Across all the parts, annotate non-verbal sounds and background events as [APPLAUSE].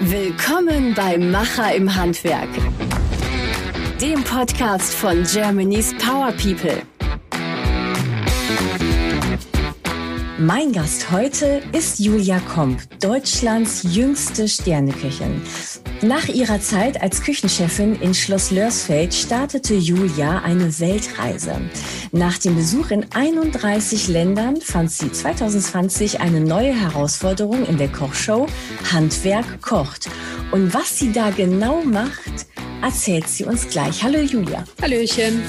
Willkommen bei Macher im Handwerk, dem Podcast von Germany's Power People. Mein Gast heute ist Julia Komp, Deutschlands jüngste Sterneköchin. Nach ihrer Zeit als Küchenchefin in Schloss Lörsfeld startete Julia eine Weltreise. Nach dem Besuch in 31 Ländern fand sie 2020 eine neue Herausforderung in der Kochshow Handwerk kocht. Und was sie da genau macht, erzählt sie uns gleich. Hallo Julia. Hallöchen.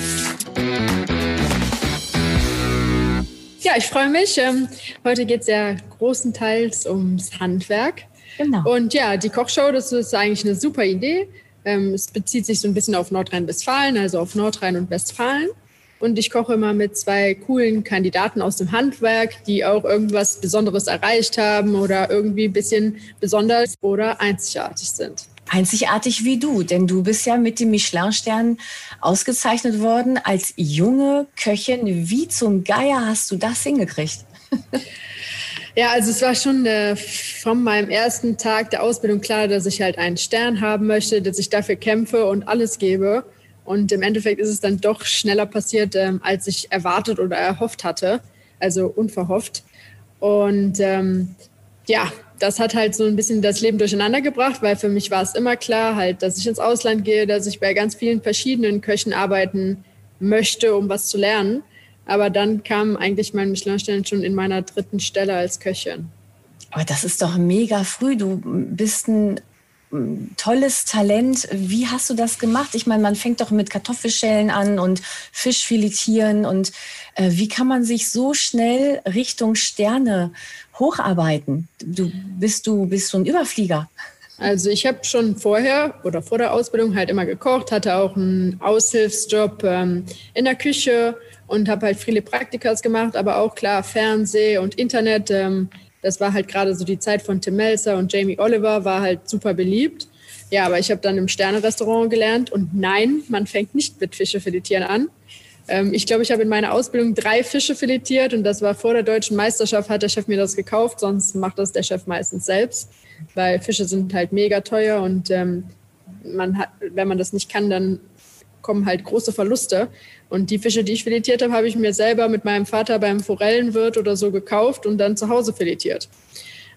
Ja, ich freue mich. Ähm, heute geht es ja großenteils ums Handwerk. Genau. Und ja, die Kochshow, das ist eigentlich eine super Idee. Ähm, es bezieht sich so ein bisschen auf Nordrhein-Westfalen, also auf Nordrhein und Westfalen. Und ich koche immer mit zwei coolen Kandidaten aus dem Handwerk, die auch irgendwas Besonderes erreicht haben oder irgendwie ein bisschen besonders oder einzigartig sind. Einzigartig wie du, denn du bist ja mit dem Michelin-Stern ausgezeichnet worden als junge Köchin. Wie zum Geier hast du das hingekriegt? [LAUGHS] Ja, also es war schon äh, von meinem ersten Tag der Ausbildung klar, dass ich halt einen Stern haben möchte, dass ich dafür kämpfe und alles gebe. Und im Endeffekt ist es dann doch schneller passiert, ähm, als ich erwartet oder erhofft hatte, also unverhofft. Und ähm, ja, das hat halt so ein bisschen das Leben durcheinander gebracht, weil für mich war es immer klar, halt, dass ich ins Ausland gehe, dass ich bei ganz vielen verschiedenen Köchen arbeiten möchte, um was zu lernen. Aber dann kam eigentlich mein Michelin-Stern schon in meiner dritten Stelle als Köchin. Aber das ist doch mega früh. Du bist ein tolles Talent. Wie hast du das gemacht? Ich meine, man fängt doch mit Kartoffelschellen an und Fisch filetieren. Und äh, wie kann man sich so schnell Richtung Sterne hocharbeiten? Du bist du bist so ein Überflieger. Also ich habe schon vorher oder vor der Ausbildung halt immer gekocht, hatte auch einen Aushilfsjob ähm, in der Küche und habe halt viele Praktikas gemacht, aber auch klar Fernseh und Internet. Ähm, das war halt gerade so die Zeit von Tim Melzer und Jamie Oliver, war halt super beliebt. Ja, aber ich habe dann im Sterne-Restaurant gelernt und nein, man fängt nicht mit Fische filetieren an. Ähm, ich glaube, ich habe in meiner Ausbildung drei Fische filetiert und das war vor der deutschen Meisterschaft, hat der Chef mir das gekauft, sonst macht das der Chef meistens selbst, weil Fische sind halt mega teuer und ähm, man hat, wenn man das nicht kann, dann kommen halt große Verluste. Und die Fische, die ich filetiert habe, habe ich mir selber mit meinem Vater beim Forellenwirt oder so gekauft und dann zu Hause filetiert.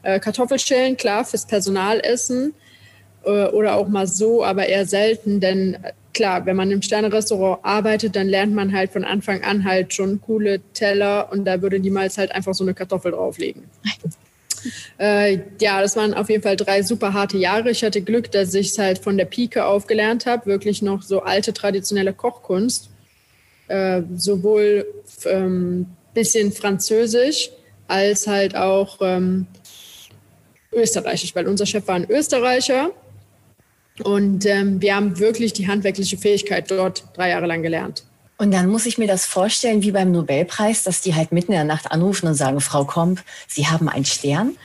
Äh, Kartoffelschälen, klar, fürs Personalessen äh, oder auch mal so, aber eher selten, denn äh, klar, wenn man im Sternerestaurant arbeitet, dann lernt man halt von Anfang an halt schon coole Teller und da würde niemals halt einfach so eine Kartoffel drauflegen. Äh, ja, das waren auf jeden Fall drei super harte Jahre. Ich hatte Glück, dass ich es halt von der Pike auf gelernt habe, wirklich noch so alte traditionelle Kochkunst. Äh, sowohl ähm, bisschen Französisch als halt auch ähm, Österreichisch, weil unser Chef war ein Österreicher. Und ähm, wir haben wirklich die handwerkliche Fähigkeit dort drei Jahre lang gelernt. Und dann muss ich mir das vorstellen wie beim Nobelpreis, dass die halt mitten in der Nacht anrufen und sagen, Frau Komp, Sie haben einen Stern.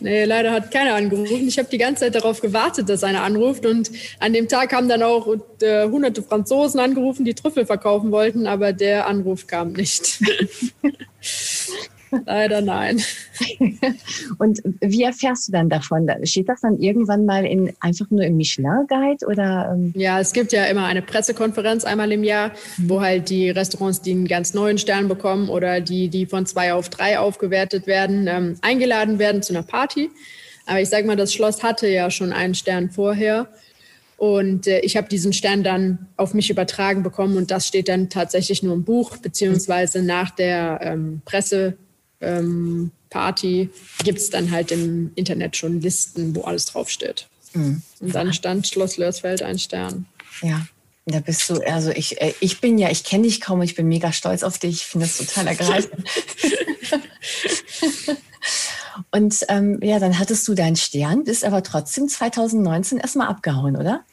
Nee, leider hat keiner angerufen. Ich habe die ganze Zeit darauf gewartet, dass einer anruft. Und an dem Tag haben dann auch äh, hunderte Franzosen angerufen, die Trüffel verkaufen wollten, aber der Anruf kam nicht. [LAUGHS] Leider nein. [LAUGHS] Und wie erfährst du dann davon? Steht das dann irgendwann mal in, einfach nur im Michelin-Guide oder? Ähm? Ja, es gibt ja immer eine Pressekonferenz einmal im Jahr, mhm. wo halt die Restaurants, die einen ganz neuen Stern bekommen oder die, die von zwei auf drei aufgewertet werden, ähm, eingeladen werden zu einer Party. Aber ich sage mal, das Schloss hatte ja schon einen Stern vorher. Und äh, ich habe diesen Stern dann auf mich übertragen bekommen und das steht dann tatsächlich nur im Buch, beziehungsweise nach der ähm, Presse ähm, Party gibt es dann halt im Internet schon Listen, wo alles draufsteht. Mhm. Und dann stand Schloss Lörsfeld ein Stern. Ja. Da bist du, also ich, äh, ich bin ja, ich kenne dich kaum, ich bin mega stolz auf dich, ich finde das total ergreifend. [LAUGHS] Und ähm, ja, dann hattest du deinen Stern, bist aber trotzdem 2019 erstmal abgehauen, oder?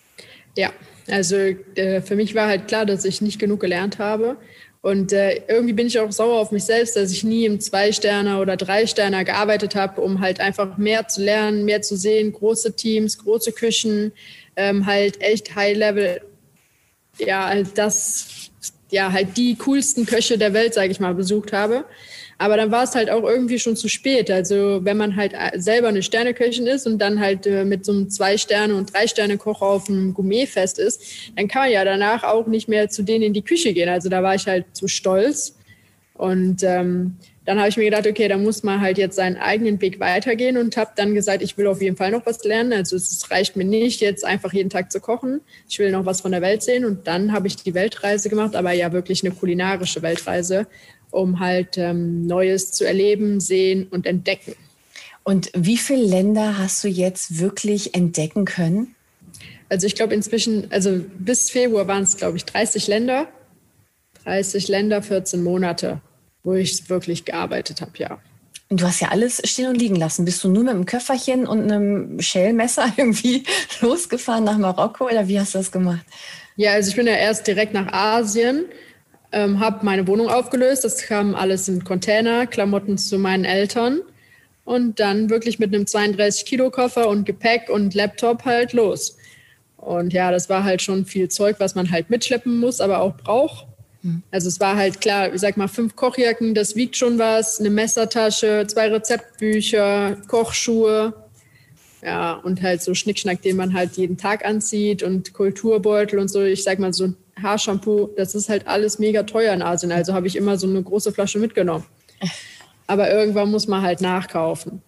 Ja, also äh, für mich war halt klar, dass ich nicht genug gelernt habe. Und äh, irgendwie bin ich auch sauer auf mich selbst, dass ich nie im Zwei-Sterner oder Drei-Sterner gearbeitet habe, um halt einfach mehr zu lernen, mehr zu sehen, große Teams, große Küchen, ähm, halt echt High-Level, ja, halt das, ja, halt die coolsten Köche der Welt, sage ich mal, besucht habe. Aber dann war es halt auch irgendwie schon zu spät. Also wenn man halt äh, selber eine Sterneköchin ist und dann halt äh, mit so einem Zwei-Sterne- und Drei-Sterne-Koch auf einem Gourmetfest ist, dann kann man ja danach auch nicht mehr zu denen in die Küche gehen. Also da war ich halt zu stolz. Und ähm, dann habe ich mir gedacht, okay, da muss man halt jetzt seinen eigenen Weg weitergehen und habe dann gesagt, ich will auf jeden Fall noch was lernen. Also es reicht mir nicht, jetzt einfach jeden Tag zu kochen. Ich will noch was von der Welt sehen. Und dann habe ich die Weltreise gemacht, aber ja wirklich eine kulinarische Weltreise, um halt ähm, Neues zu erleben, sehen und entdecken. Und wie viele Länder hast du jetzt wirklich entdecken können? Also ich glaube inzwischen, also bis Februar waren es, glaube ich, 30 Länder. 30 Länder, 14 Monate wo ich wirklich gearbeitet habe, ja. Und du hast ja alles stehen und liegen lassen. Bist du nur mit einem Köfferchen und einem Schellmesser [LAUGHS] irgendwie losgefahren nach Marokko oder wie hast du das gemacht? Ja, also ich bin ja erst direkt nach Asien, ähm, habe meine Wohnung aufgelöst. Das kam alles in Container, Klamotten zu meinen Eltern und dann wirklich mit einem 32-Kilo-Koffer und Gepäck und Laptop halt los. Und ja, das war halt schon viel Zeug, was man halt mitschleppen muss, aber auch braucht. Also es war halt klar, ich sag mal, fünf Kochjacken, das wiegt schon was, eine Messertasche, zwei Rezeptbücher, Kochschuhe. Ja, und halt so Schnickschnack, den man halt jeden Tag anzieht und Kulturbeutel und so. Ich sag mal, so ein Haarshampoo, das ist halt alles mega teuer in Asien. Also habe ich immer so eine große Flasche mitgenommen. Aber irgendwann muss man halt nachkaufen.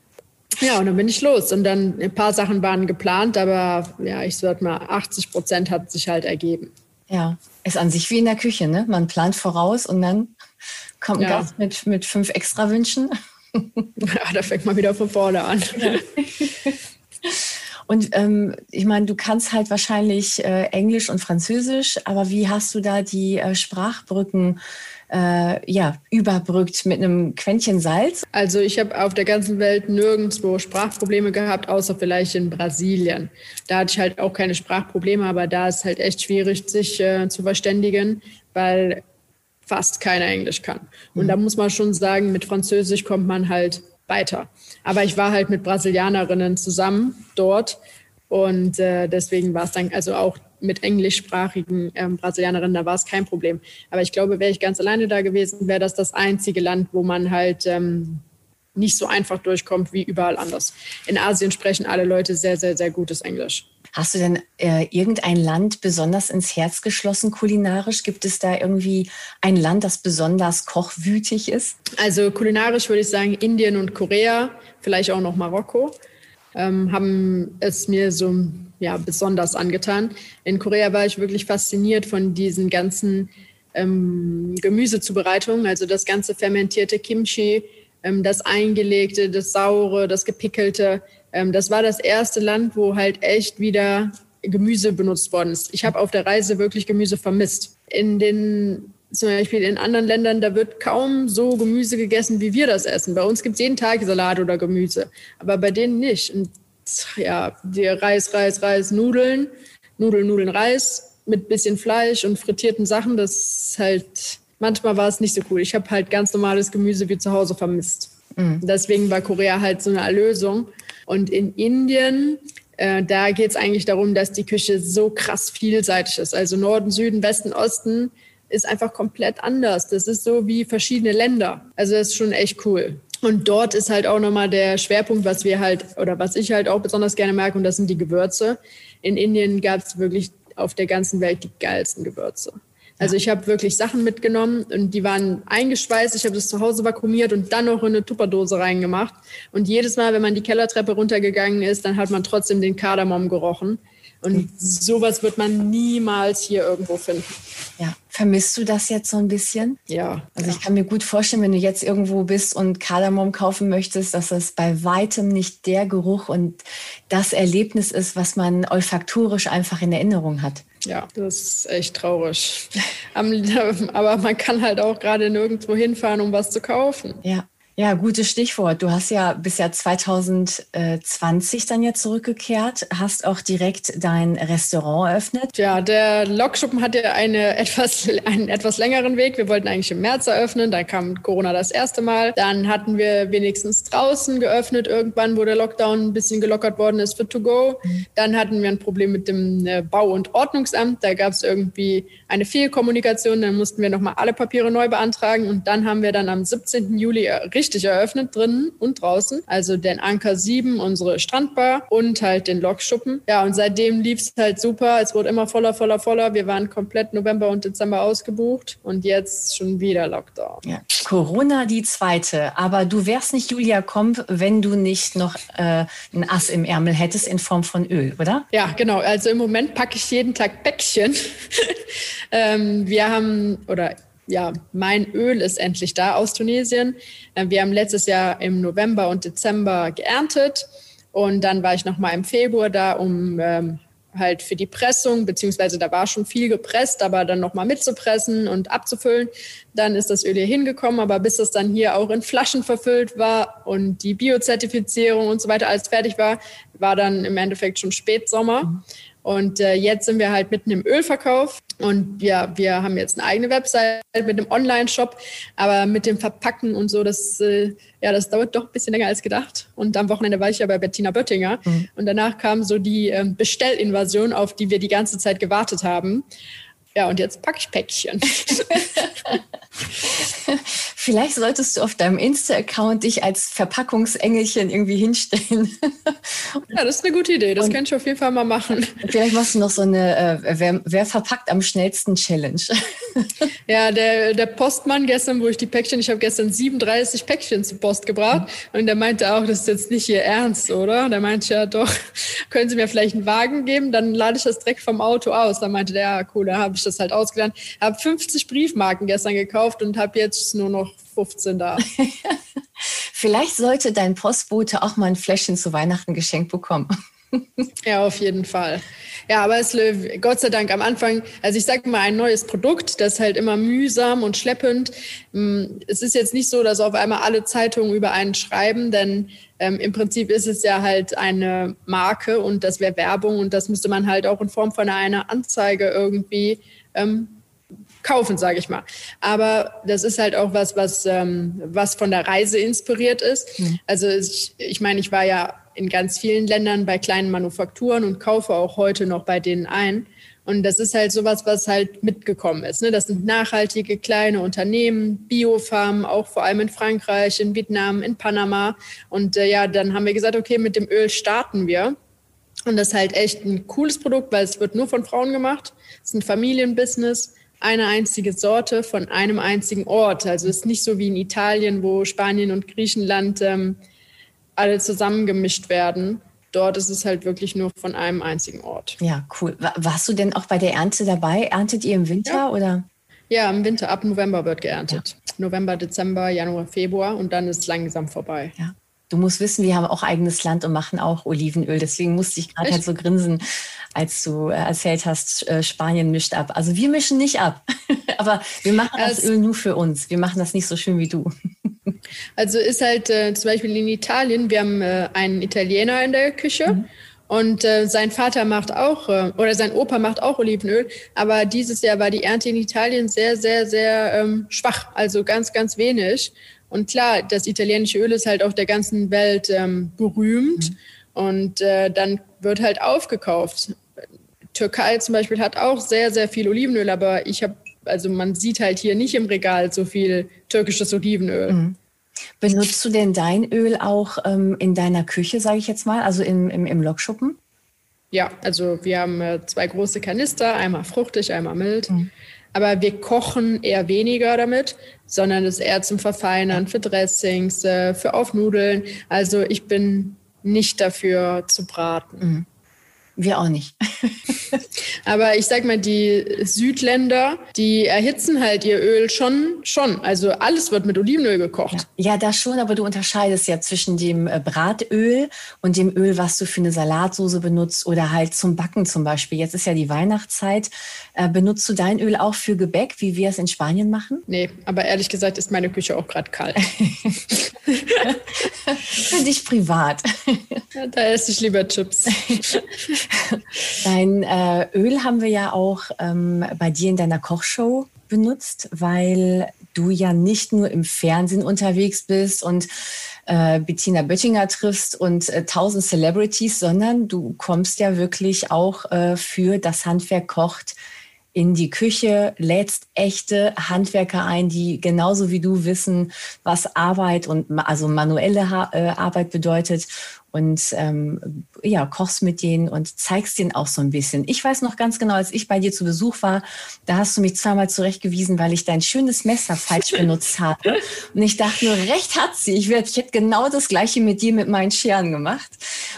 Ja, und dann bin ich los. Und dann ein paar Sachen waren geplant, aber ja, ich sag mal, 80 Prozent hat sich halt ergeben. Ja, ist an sich wie in der Küche, ne? Man plant voraus und dann kommt ein ja. Gast mit, mit fünf extra Wünschen. [LAUGHS] Ja, da fängt man wieder von vorne an. Ja. [LAUGHS] Und ähm, ich meine, du kannst halt wahrscheinlich äh, Englisch und Französisch, aber wie hast du da die äh, Sprachbrücken äh, ja, überbrückt mit einem Quäntchen Salz? Also ich habe auf der ganzen Welt nirgendwo Sprachprobleme gehabt, außer vielleicht in Brasilien. Da hatte ich halt auch keine Sprachprobleme, aber da ist halt echt schwierig, sich äh, zu verständigen, weil fast keiner Englisch kann. Und mhm. da muss man schon sagen, mit Französisch kommt man halt weiter. Aber ich war halt mit Brasilianerinnen zusammen dort und äh, deswegen war es dann also auch mit englischsprachigen ähm, Brasilianerinnen, da war es kein Problem. Aber ich glaube, wäre ich ganz alleine da gewesen, wäre das das einzige Land, wo man halt ähm, nicht so einfach durchkommt wie überall anders. In Asien sprechen alle Leute sehr, sehr, sehr gutes Englisch. Hast du denn äh, irgendein Land besonders ins Herz geschlossen kulinarisch? Gibt es da irgendwie ein Land, das besonders kochwütig ist? Also kulinarisch würde ich sagen Indien und Korea, vielleicht auch noch Marokko, ähm, haben es mir so ja, besonders angetan. In Korea war ich wirklich fasziniert von diesen ganzen ähm, Gemüsezubereitungen, also das ganze fermentierte Kimchi, ähm, das eingelegte, das saure, das gepickelte. Ähm, das war das erste Land, wo halt echt wieder Gemüse benutzt worden ist. Ich habe auf der Reise wirklich Gemüse vermisst. In den zum Beispiel in anderen Ländern, da wird kaum so Gemüse gegessen, wie wir das essen. Bei uns gibt es jeden Tag Salat oder Gemüse, aber bei denen nicht. Und ja, die Reis, Reis, Reis, Nudeln, Nudeln, Nudeln, Reis mit bisschen Fleisch und frittierten Sachen. Das halt, manchmal war es nicht so cool. Ich habe halt ganz normales Gemüse wie zu Hause vermisst. Mhm. Deswegen war Korea halt so eine Erlösung. Und in Indien, äh, da geht es eigentlich darum, dass die Küche so krass vielseitig ist. Also Norden, Süden, Westen, Osten ist einfach komplett anders. Das ist so wie verschiedene Länder. Also das ist schon echt cool. Und dort ist halt auch nochmal der Schwerpunkt, was wir halt oder was ich halt auch besonders gerne mag, und das sind die Gewürze. In Indien gab es wirklich auf der ganzen Welt die geilsten Gewürze. Also ich habe wirklich Sachen mitgenommen und die waren eingeschweißt. Ich habe das zu Hause vakuumiert und dann noch in eine Tupperdose reingemacht. Und jedes Mal, wenn man die Kellertreppe runtergegangen ist, dann hat man trotzdem den Kardamom gerochen. Und sowas wird man niemals hier irgendwo finden. Ja. Vermisst du das jetzt so ein bisschen? Ja. Also ich kann mir gut vorstellen, wenn du jetzt irgendwo bist und Kardamom kaufen möchtest, dass das bei weitem nicht der Geruch und das Erlebnis ist, was man olfaktorisch einfach in Erinnerung hat. Ja, das ist echt traurig. Aber man kann halt auch gerade nirgendwo hinfahren, um was zu kaufen. Ja. Ja, gutes Stichwort. Du hast ja bis ja 2020 dann jetzt zurückgekehrt, hast auch direkt dein Restaurant eröffnet. Ja, der Lokschuppen hatte eine [LAUGHS] etwas, einen etwas längeren Weg. Wir wollten eigentlich im März eröffnen, dann kam Corona das erste Mal. Dann hatten wir wenigstens draußen geöffnet irgendwann, wo der Lockdown ein bisschen gelockert worden ist für To Go. Dann hatten wir ein Problem mit dem äh, Bau- und Ordnungsamt. Da gab es irgendwie eine Fehlkommunikation. Dann mussten wir nochmal alle Papiere neu beantragen und dann haben wir dann am 17. Juli richtig richtig eröffnet, drinnen und draußen. Also den Anker 7, unsere Strandbar und halt den Lokschuppen. Ja, und seitdem lief es halt super. Es wurde immer voller, voller, voller. Wir waren komplett November und Dezember ausgebucht und jetzt schon wieder Lockdown. Ja. Corona die zweite, aber du wärst nicht Julia Komp, wenn du nicht noch äh, ein Ass im Ärmel hättest in Form von Öl, oder? Ja, genau. Also im Moment packe ich jeden Tag Päckchen. [LAUGHS] ähm, wir haben, oder ja, mein Öl ist endlich da aus Tunesien. Äh, wir haben letztes Jahr im November und Dezember geerntet und dann war ich noch mal im Februar da, um ähm, halt für die Pressung, beziehungsweise da war schon viel gepresst, aber dann noch mal mitzupressen und abzufüllen. Dann ist das Öl hier hingekommen, aber bis es dann hier auch in Flaschen verfüllt war und die Biozertifizierung und so weiter alles fertig war, war dann im Endeffekt schon Spätsommer. Mhm. Und äh, jetzt sind wir halt mitten im Ölverkauf und ja, wir haben jetzt eine eigene Website mit einem Online-Shop, aber mit dem Verpacken und so, das, äh, ja, das dauert doch ein bisschen länger als gedacht. Und am Wochenende war ich ja bei Bettina Böttinger mhm. und danach kam so die äh, Bestellinvasion, auf die wir die ganze Zeit gewartet haben. Ja, und jetzt packe ich Päckchen. [LAUGHS] [LAUGHS] Vielleicht solltest du auf deinem Insta-Account dich als Verpackungsengelchen irgendwie hinstellen. [LAUGHS] ja, das ist eine gute Idee. Das Und kann ich auf jeden Fall mal machen. Vielleicht machst du noch so eine äh, wer, wer, verpackt am schnellsten Challenge. [LAUGHS] ja, der, der Postmann gestern, wo ich die Päckchen, ich habe gestern 37 Päckchen zur Post gebracht. Mhm. Und der meinte auch, das ist jetzt nicht Ihr Ernst, oder? Der meinte ja doch, [LAUGHS] können Sie mir vielleicht einen Wagen geben? Dann lade ich das direkt vom Auto aus. Da meinte der, ja, cool, da habe ich das halt ausgelernt. Habe 50 Briefmarken gestern gekauft und habe jetzt nur noch 15 da. [LAUGHS] Vielleicht sollte dein Postbote auch mal ein Fläschchen zu Weihnachten geschenkt bekommen. [LAUGHS] ja, auf jeden Fall. Ja, aber es Gott sei Dank am Anfang, also ich sage mal, ein neues Produkt, das halt immer mühsam und schleppend. Mm, es ist jetzt nicht so, dass auf einmal alle Zeitungen über einen schreiben, denn ähm, im Prinzip ist es ja halt eine Marke und das wäre Werbung und das müsste man halt auch in Form von einer Anzeige irgendwie ähm, kaufen, sage ich mal. Aber das ist halt auch was, was, ähm, was von der Reise inspiriert ist. Mhm. Also ich, ich meine, ich war ja in ganz vielen Ländern bei kleinen Manufakturen und kaufe auch heute noch bei denen ein. Und das ist halt sowas, was halt mitgekommen ist. Ne? Das sind nachhaltige kleine Unternehmen, Biofarmen, auch vor allem in Frankreich, in Vietnam, in Panama. Und äh, ja, dann haben wir gesagt, okay, mit dem Öl starten wir. Und das ist halt echt ein cooles Produkt, weil es wird nur von Frauen gemacht. Es ist ein Familienbusiness eine einzige Sorte von einem einzigen Ort. Also es ist nicht so wie in Italien, wo Spanien und Griechenland ähm, alle zusammengemischt werden. Dort ist es halt wirklich nur von einem einzigen Ort. Ja, cool. Warst du denn auch bei der Ernte dabei? Erntet ihr im Winter ja. oder? Ja, im Winter, ab November wird geerntet. Ja. November, Dezember, Januar, Februar und dann ist es langsam vorbei. Ja. Du musst wissen, wir haben auch eigenes Land und machen auch Olivenöl. Deswegen musste ich gerade halt so grinsen, als du äh, erzählt hast, äh, Spanien mischt ab. Also wir mischen nicht ab, [LAUGHS] aber wir machen das Öl nur für uns. Wir machen das nicht so schön wie du. [LAUGHS] Also ist halt äh, zum Beispiel in Italien, wir haben äh, einen Italiener in der Küche. Mhm. Und äh, sein Vater macht auch, äh, oder sein Opa macht auch Olivenöl. Aber dieses Jahr war die Ernte in Italien sehr, sehr, sehr ähm, schwach. Also ganz, ganz wenig. Und klar, das italienische Öl ist halt auf der ganzen Welt ähm, berühmt. Mhm. Und äh, dann wird halt aufgekauft. Türkei zum Beispiel hat auch sehr, sehr viel Olivenöl, aber ich habe, also man sieht halt hier nicht im Regal so viel türkisches Olivenöl. Mhm. Benutzt du denn dein Öl auch ähm, in deiner Küche, sage ich jetzt mal, also im, im, im Lokschuppen? Ja, also wir haben äh, zwei große Kanister, einmal fruchtig, einmal mild. Mhm. Aber wir kochen eher weniger damit, sondern es ist eher zum Verfeinern, für Dressings, äh, für Aufnudeln. Also ich bin nicht dafür zu braten. Mhm. Wir auch nicht. [LAUGHS] Aber ich sag mal, die Südländer, die erhitzen halt ihr Öl schon, schon. Also alles wird mit Olivenöl gekocht. Ja, ja das schon, aber du unterscheidest ja zwischen dem äh, Bratöl und dem Öl, was du für eine Salatsoße benutzt oder halt zum Backen zum Beispiel. Jetzt ist ja die Weihnachtszeit. Äh, benutzt du dein Öl auch für Gebäck, wie wir es in Spanien machen? Nee, aber ehrlich gesagt ist meine Küche auch gerade kalt. [LAUGHS] für dich privat. [LAUGHS] Da esse ich lieber Chips. [LAUGHS] Dein äh, Öl haben wir ja auch ähm, bei dir in deiner Kochshow benutzt, weil du ja nicht nur im Fernsehen unterwegs bist und äh, Bettina Böttinger triffst und äh, tausend Celebrities, sondern du kommst ja wirklich auch äh, für das Handwerk kocht in die Küche, lädst echte Handwerker ein, die genauso wie du wissen, was Arbeit und also manuelle ha äh, Arbeit bedeutet und ähm, ja, kochst mit denen und zeigst denen auch so ein bisschen. Ich weiß noch ganz genau, als ich bei dir zu Besuch war, da hast du mich zweimal zurechtgewiesen, weil ich dein schönes Messer falsch [LAUGHS] benutzt habe. Und ich dachte nur, recht hat sie. Ich, werd, ich hätte genau das Gleiche mit dir mit meinen Scheren gemacht.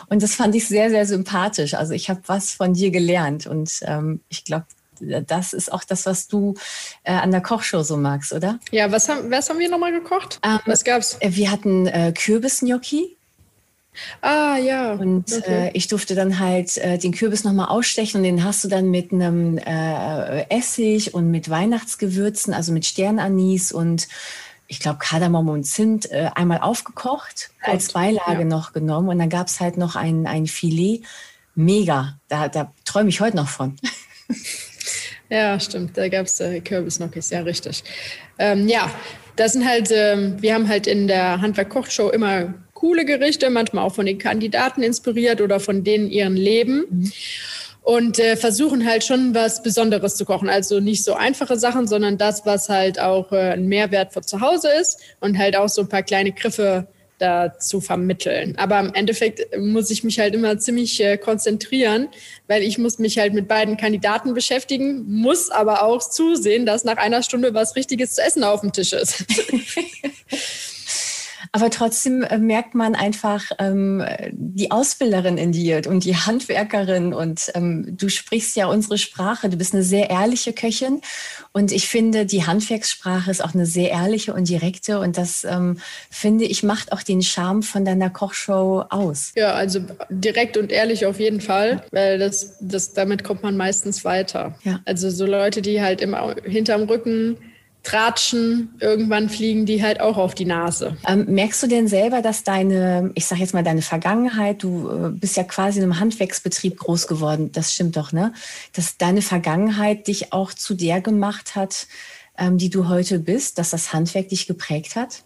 Und das fand ich sehr, sehr sympathisch. Also ich habe was von dir gelernt und ähm, ich glaube, das ist auch das, was du äh, an der Kochshow so magst, oder? Ja, was haben, was haben wir nochmal gekocht? Ähm, was gab's? Äh, wir hatten äh, Kürbisgnocchi. Ah, ja. Und okay. äh, ich durfte dann halt äh, den Kürbis nochmal ausstechen und den hast du dann mit einem äh, Essig und mit Weihnachtsgewürzen, also mit Sternanis und ich glaube Kardamom und Zimt äh, einmal aufgekocht, Gut. als Beilage ja. noch genommen und dann gab es halt noch ein, ein Filet. Mega, da, da träume ich heute noch von. [LAUGHS] Ja, stimmt. Da gab es äh, Kürbisnockis, ja, richtig. Ähm, ja, das sind halt, ähm, wir haben halt in der Handwerk-Kochshow immer coole Gerichte, manchmal auch von den Kandidaten inspiriert oder von denen ihren Leben. Mhm. Und äh, versuchen halt schon was Besonderes zu kochen. Also nicht so einfache Sachen, sondern das, was halt auch äh, ein Mehrwert für zu Hause ist und halt auch so ein paar kleine Griffe da zu vermitteln. Aber im Endeffekt muss ich mich halt immer ziemlich äh, konzentrieren, weil ich muss mich halt mit beiden Kandidaten beschäftigen, muss aber auch zusehen, dass nach einer Stunde was Richtiges zu essen auf dem Tisch ist. [LAUGHS] [LAUGHS] Aber trotzdem äh, merkt man einfach ähm, die Ausbilderin in dir und die Handwerkerin und ähm, du sprichst ja unsere Sprache. Du bist eine sehr ehrliche Köchin und ich finde, die Handwerkssprache ist auch eine sehr ehrliche und direkte und das ähm, finde ich macht auch den Charme von deiner Kochshow aus. Ja, also direkt und ehrlich auf jeden Fall, weil das, das damit kommt man meistens weiter. Ja. Also so Leute, die halt immer hinterm Rücken tratschen, irgendwann fliegen die halt auch auf die Nase. Ähm, merkst du denn selber, dass deine, ich sage jetzt mal deine Vergangenheit, du äh, bist ja quasi in einem Handwerksbetrieb groß geworden, das stimmt doch, ne? Dass deine Vergangenheit dich auch zu der gemacht hat, ähm, die du heute bist, dass das Handwerk dich geprägt hat?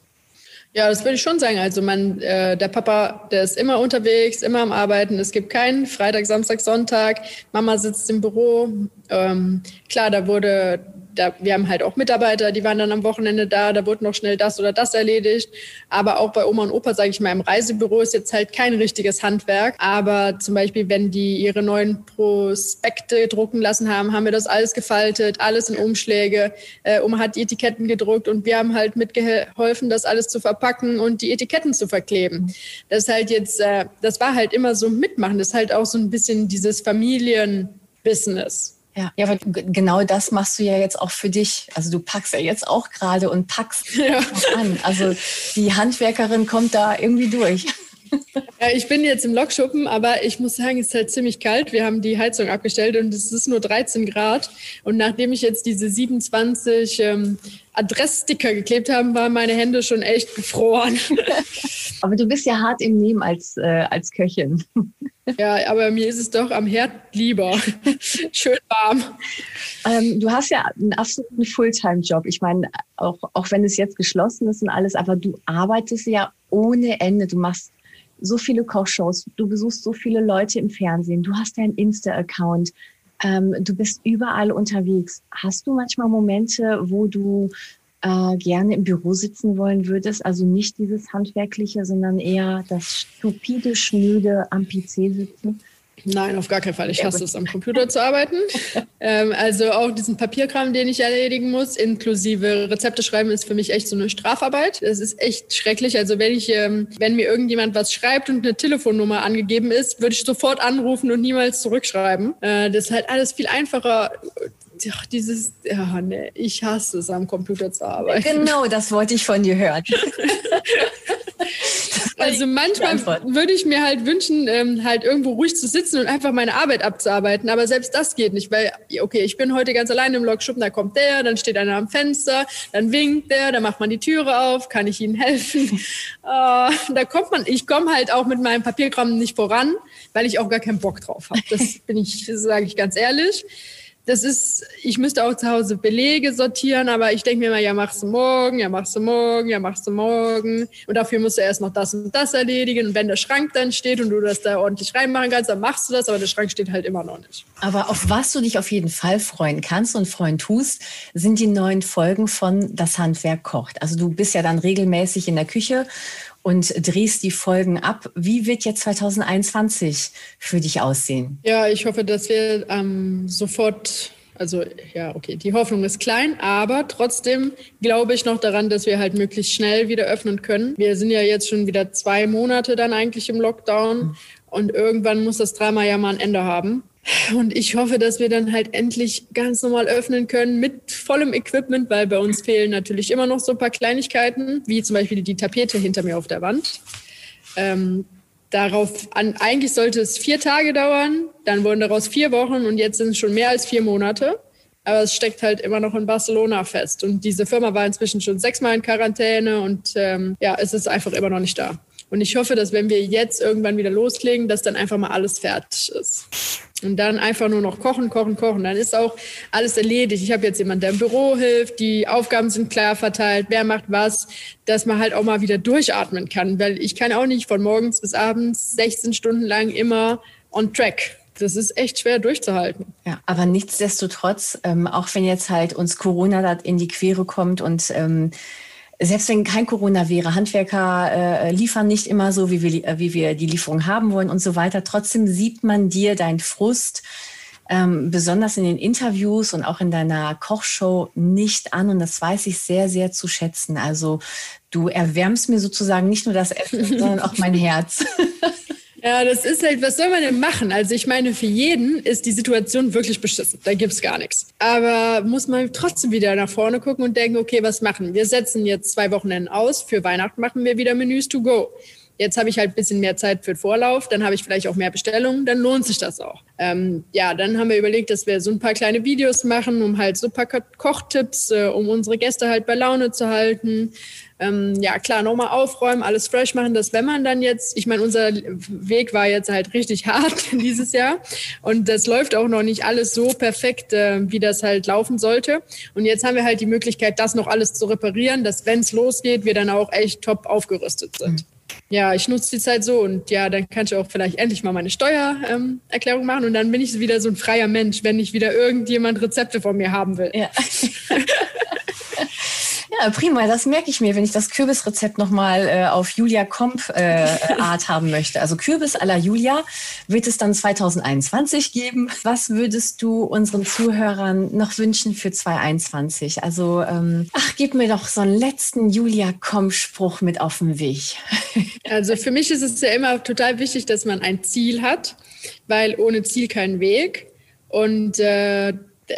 Ja, das würde ich schon sagen. Also man, äh, der Papa, der ist immer unterwegs, immer am Arbeiten. Es gibt keinen Freitag, Samstag, Sonntag. Mama sitzt im Büro. Ähm, klar, da wurde da, wir haben halt auch Mitarbeiter, die waren dann am Wochenende da, da wurde noch schnell das oder das erledigt. Aber auch bei Oma und Opa, sage ich mal, im Reisebüro ist jetzt halt kein richtiges Handwerk. Aber zum Beispiel, wenn die ihre neuen Prospekte drucken lassen haben, haben wir das alles gefaltet, alles in Umschläge. Äh, Oma hat die Etiketten gedruckt und wir haben halt mitgeholfen, das alles zu verpacken und die Etiketten zu verkleben. Das ist halt jetzt, äh, das war halt immer so mitmachen. Das ist halt auch so ein bisschen dieses Familienbusiness. Ja, ja, aber genau das machst du ja jetzt auch für dich. Also du packst ja jetzt auch gerade und packst ja. an. Also die Handwerkerin kommt da irgendwie durch. [LAUGHS] Ja, ich bin jetzt im Lokschuppen, aber ich muss sagen, es ist halt ziemlich kalt. Wir haben die Heizung abgestellt und es ist nur 13 Grad. Und nachdem ich jetzt diese 27 ähm, Adresssticker geklebt habe, waren meine Hände schon echt gefroren. [LAUGHS] Aber du bist ja hart im Nehmen als, äh, als Köchin. [LAUGHS] Ja, aber mir ist es doch am Herd lieber. [LAUGHS] Schön warm. Ähm, du hast ja einen absoluten Fulltime-Job. Ich meine, auch, auch wenn es jetzt geschlossen ist und alles, aber du arbeitest ja ohne Ende. Du machst so viele Kochshows, du besuchst so viele Leute im Fernsehen, du hast deinen Insta-Account, ähm, du bist überall unterwegs. Hast du manchmal Momente, wo du äh, gerne im Büro sitzen wollen würdest? Also nicht dieses Handwerkliche, sondern eher das stupide, schnöde am PC sitzen? Nein, auf gar keinen Fall. Ich hasse es, am Computer zu arbeiten. [LAUGHS] ähm, also auch diesen Papierkram, den ich erledigen muss, inklusive Rezepte schreiben, ist für mich echt so eine Strafarbeit. Es ist echt schrecklich. Also wenn ich, ähm, wenn mir irgendjemand was schreibt und eine Telefonnummer angegeben ist, würde ich sofort anrufen und niemals zurückschreiben. Äh, das ist halt alles viel einfacher ach, dieses, ja, nee, ich hasse es, am Computer zu arbeiten. Genau, das wollte ich von dir hören. [LAUGHS] also manchmal würde ich mir halt wünschen, ähm, halt irgendwo ruhig zu sitzen und einfach meine Arbeit abzuarbeiten. Aber selbst das geht nicht, weil, okay, ich bin heute ganz allein im Logschuppen, da kommt der, dann steht einer am Fenster, dann winkt der, dann macht man die Türe auf, kann ich ihnen helfen. äh, [LAUGHS] da kommt man, ich komme halt auch mit meinem Papierkram nicht voran, weil ich auch gar keinen Bock drauf habe. Das bin ich, sage ich ganz ehrlich das ist, ich müsste auch zu Hause Belege sortieren, aber ich denke mir immer, ja, machst du morgen, ja, machst du morgen, ja, machst du morgen. Und dafür musst du erst noch das und das erledigen. Und wenn der Schrank dann steht und du das da ordentlich reinmachen kannst, dann machst du das, aber der Schrank steht halt immer noch nicht. Aber auf was du dich auf jeden Fall freuen kannst und freuen tust, sind die neuen Folgen von Das Handwerk kocht. Also du bist ja dann regelmäßig in der Küche und drehst die Folgen ab. Wie wird jetzt 2021 für dich aussehen? Ja, ich hoffe, dass wir ähm, sofort also ja, okay, die Hoffnung ist klein, aber trotzdem glaube ich noch daran, dass wir halt möglichst schnell wieder öffnen können. Wir sind ja jetzt schon wieder zwei Monate dann eigentlich im Lockdown mhm. und irgendwann muss das Drama ja mal ein Ende haben. Und ich hoffe, dass wir dann halt endlich ganz normal öffnen können mit vollem Equipment, weil bei uns fehlen natürlich immer noch so ein paar Kleinigkeiten, wie zum Beispiel die Tapete hinter mir auf der Wand. Ähm, darauf an, eigentlich sollte es vier Tage dauern, dann wurden daraus vier Wochen und jetzt sind es schon mehr als vier Monate. Aber es steckt halt immer noch in Barcelona fest. Und diese Firma war inzwischen schon sechsmal in Quarantäne und ähm, ja, es ist einfach immer noch nicht da. Und ich hoffe, dass wenn wir jetzt irgendwann wieder loslegen, dass dann einfach mal alles fertig ist. Und dann einfach nur noch kochen, kochen, kochen. Dann ist auch alles erledigt. Ich habe jetzt jemanden, der im Büro hilft. Die Aufgaben sind klar verteilt. Wer macht was? Dass man halt auch mal wieder durchatmen kann. Weil ich kann auch nicht von morgens bis abends 16 Stunden lang immer on track das ist echt schwer durchzuhalten. Ja, aber nichtsdestotrotz, ähm, auch wenn jetzt halt uns Corona da in die Quere kommt und ähm, selbst wenn kein Corona wäre, Handwerker äh, liefern nicht immer so, wie wir, äh, wie wir die Lieferung haben wollen und so weiter. Trotzdem sieht man dir deinen Frust, ähm, besonders in den Interviews und auch in deiner Kochshow nicht an. Und das weiß ich sehr, sehr zu schätzen. Also du erwärmst mir sozusagen nicht nur das Essen, [LAUGHS] sondern auch mein Herz. [LAUGHS] Ja, das ist halt, was soll man denn machen? Also ich meine, für jeden ist die Situation wirklich beschissen. Da gibt's gar nichts. Aber muss man trotzdem wieder nach vorne gucken und denken, okay, was machen? Wir setzen jetzt zwei Wochenenden aus. Für Weihnachten machen wir wieder Menüs to go. Jetzt habe ich halt ein bisschen mehr Zeit für Vorlauf, dann habe ich vielleicht auch mehr Bestellungen, dann lohnt sich das auch. Ähm, ja, dann haben wir überlegt, dass wir so ein paar kleine Videos machen, um halt so ein paar Kochtipps, äh, um unsere Gäste halt bei Laune zu halten. Ähm, ja, klar, nochmal aufräumen, alles fresh machen, dass wenn man dann jetzt, ich meine, unser Weg war jetzt halt richtig [LAUGHS] hart dieses Jahr und das läuft auch noch nicht alles so perfekt, äh, wie das halt laufen sollte. Und jetzt haben wir halt die Möglichkeit, das noch alles zu reparieren, dass wenn es losgeht, wir dann auch echt top aufgerüstet sind. Mhm ja, ich nutze die Zeit so und ja, dann kann ich auch vielleicht endlich mal meine Steuererklärung ähm, machen und dann bin ich wieder so ein freier Mensch, wenn nicht wieder irgendjemand Rezepte von mir haben will. Ja. [LAUGHS] Prima. Das merke ich mir, wenn ich das Kürbisrezept nochmal äh, auf Julia Komp äh, [LAUGHS] Art haben möchte. Also Kürbis à la Julia wird es dann 2021 geben. Was würdest du unseren Zuhörern noch wünschen für 2021? Also, ähm, ach, gib mir doch so einen letzten Julia Komp Spruch mit auf den Weg. [LAUGHS] Also für mich ist es ja immer total wichtig, dass man ein Ziel hat, weil ohne Ziel kein Weg. Und äh,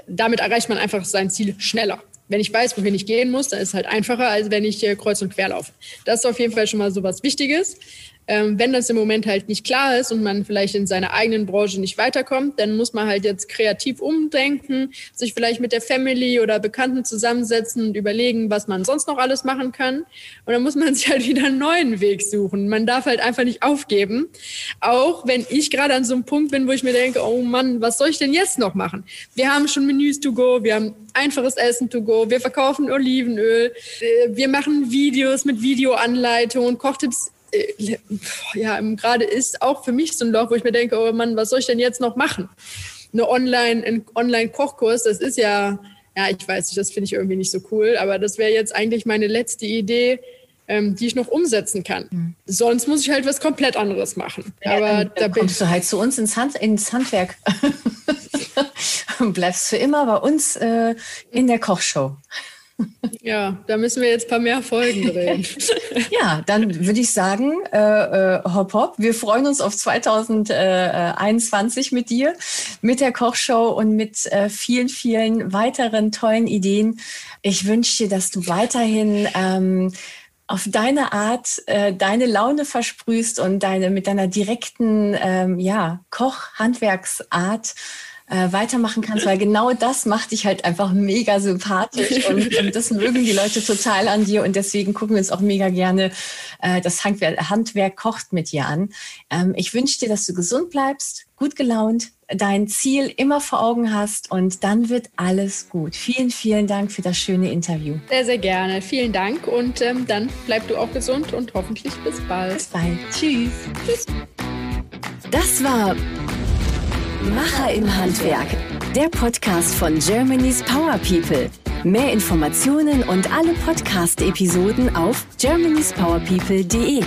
damit erreicht man einfach sein Ziel schneller wenn ich weiß, wohin ich gehen muss, dann ist es halt einfacher, als wenn ich äh, kreuz und quer laufe. Das ist auf jeden Fall schon mal so was Wichtiges. Ähm, wenn das im Moment halt nicht klar ist und man vielleicht in seiner eigenen Branche nicht weiterkommt, dann muss man halt jetzt kreativ umdenken, sich vielleicht mit der Family oder Bekannten zusammensetzen und überlegen, was man sonst noch alles machen kann. Und dann muss man [LAUGHS] sich halt wieder einen neuen Weg suchen. Man darf halt einfach nicht aufgeben. Auch wenn ich gerade an so einem Punkt bin, wo ich mir denke, oh Mann, was soll ich denn jetzt noch machen? Wir haben schon Menüs to go, wir haben einfaches Essen to go, wir verkaufen Olivenöl, äh, wir machen Videos mit Videoanleitungen, Kochtipps ja, gerade ist auch für mich so ein Loch, wo ich mir denke, oh Mann, was soll ich denn jetzt noch machen? Eine Online, ein Online-Kochkurs, das ist ja, ja, ich weiß nicht, das finde ich irgendwie nicht so cool, aber das wäre jetzt eigentlich meine letzte Idee, ähm, die ich noch umsetzen kann. Mhm. Sonst muss ich halt was komplett anderes machen. Ja, Aber dann, dann da kommst du halt zu uns ins, Hand, ins Handwerk und [LAUGHS] [LAUGHS] bleibst für immer bei uns äh, in der Kochshow. Ja, da müssen wir jetzt ein paar mehr Folgen drehen. [LAUGHS] ja, dann würde ich sagen, äh, äh, hopp hopp, wir freuen uns auf 2021 mit dir, mit der Kochshow und mit äh, vielen, vielen weiteren tollen Ideen. Ich wünsche dir, dass du weiterhin ähm, auf deine Art äh, deine Laune versprühst und deine mit deiner direkten ähm, ja, Koch-Handwerksart äh, weitermachen kannst, weil genau das macht dich halt einfach mega sympathisch und, [LAUGHS] und, das mögen die Leute total an dir und deswegen gucken wir uns auch mega gerne äh, das Handwerk, Handwerk kocht mit dir an. Ähm, ich wünsche dir, dass du gesund bleibst, gut gelaunt, dein Ziel immer vor Augen hast und dann wird alles gut. Vielen, vielen Dank für das schöne Interview. Sehr, sehr gerne. Vielen Dank und ähm, dann bleib du auch gesund und hoffentlich bis bald. Bis bald. Tschüss. Tschüss. Das war Macher im Handwerk, der Podcast von Germany's Power People. Mehr Informationen und alle Podcast-Episoden auf germanyspowerpeople.de.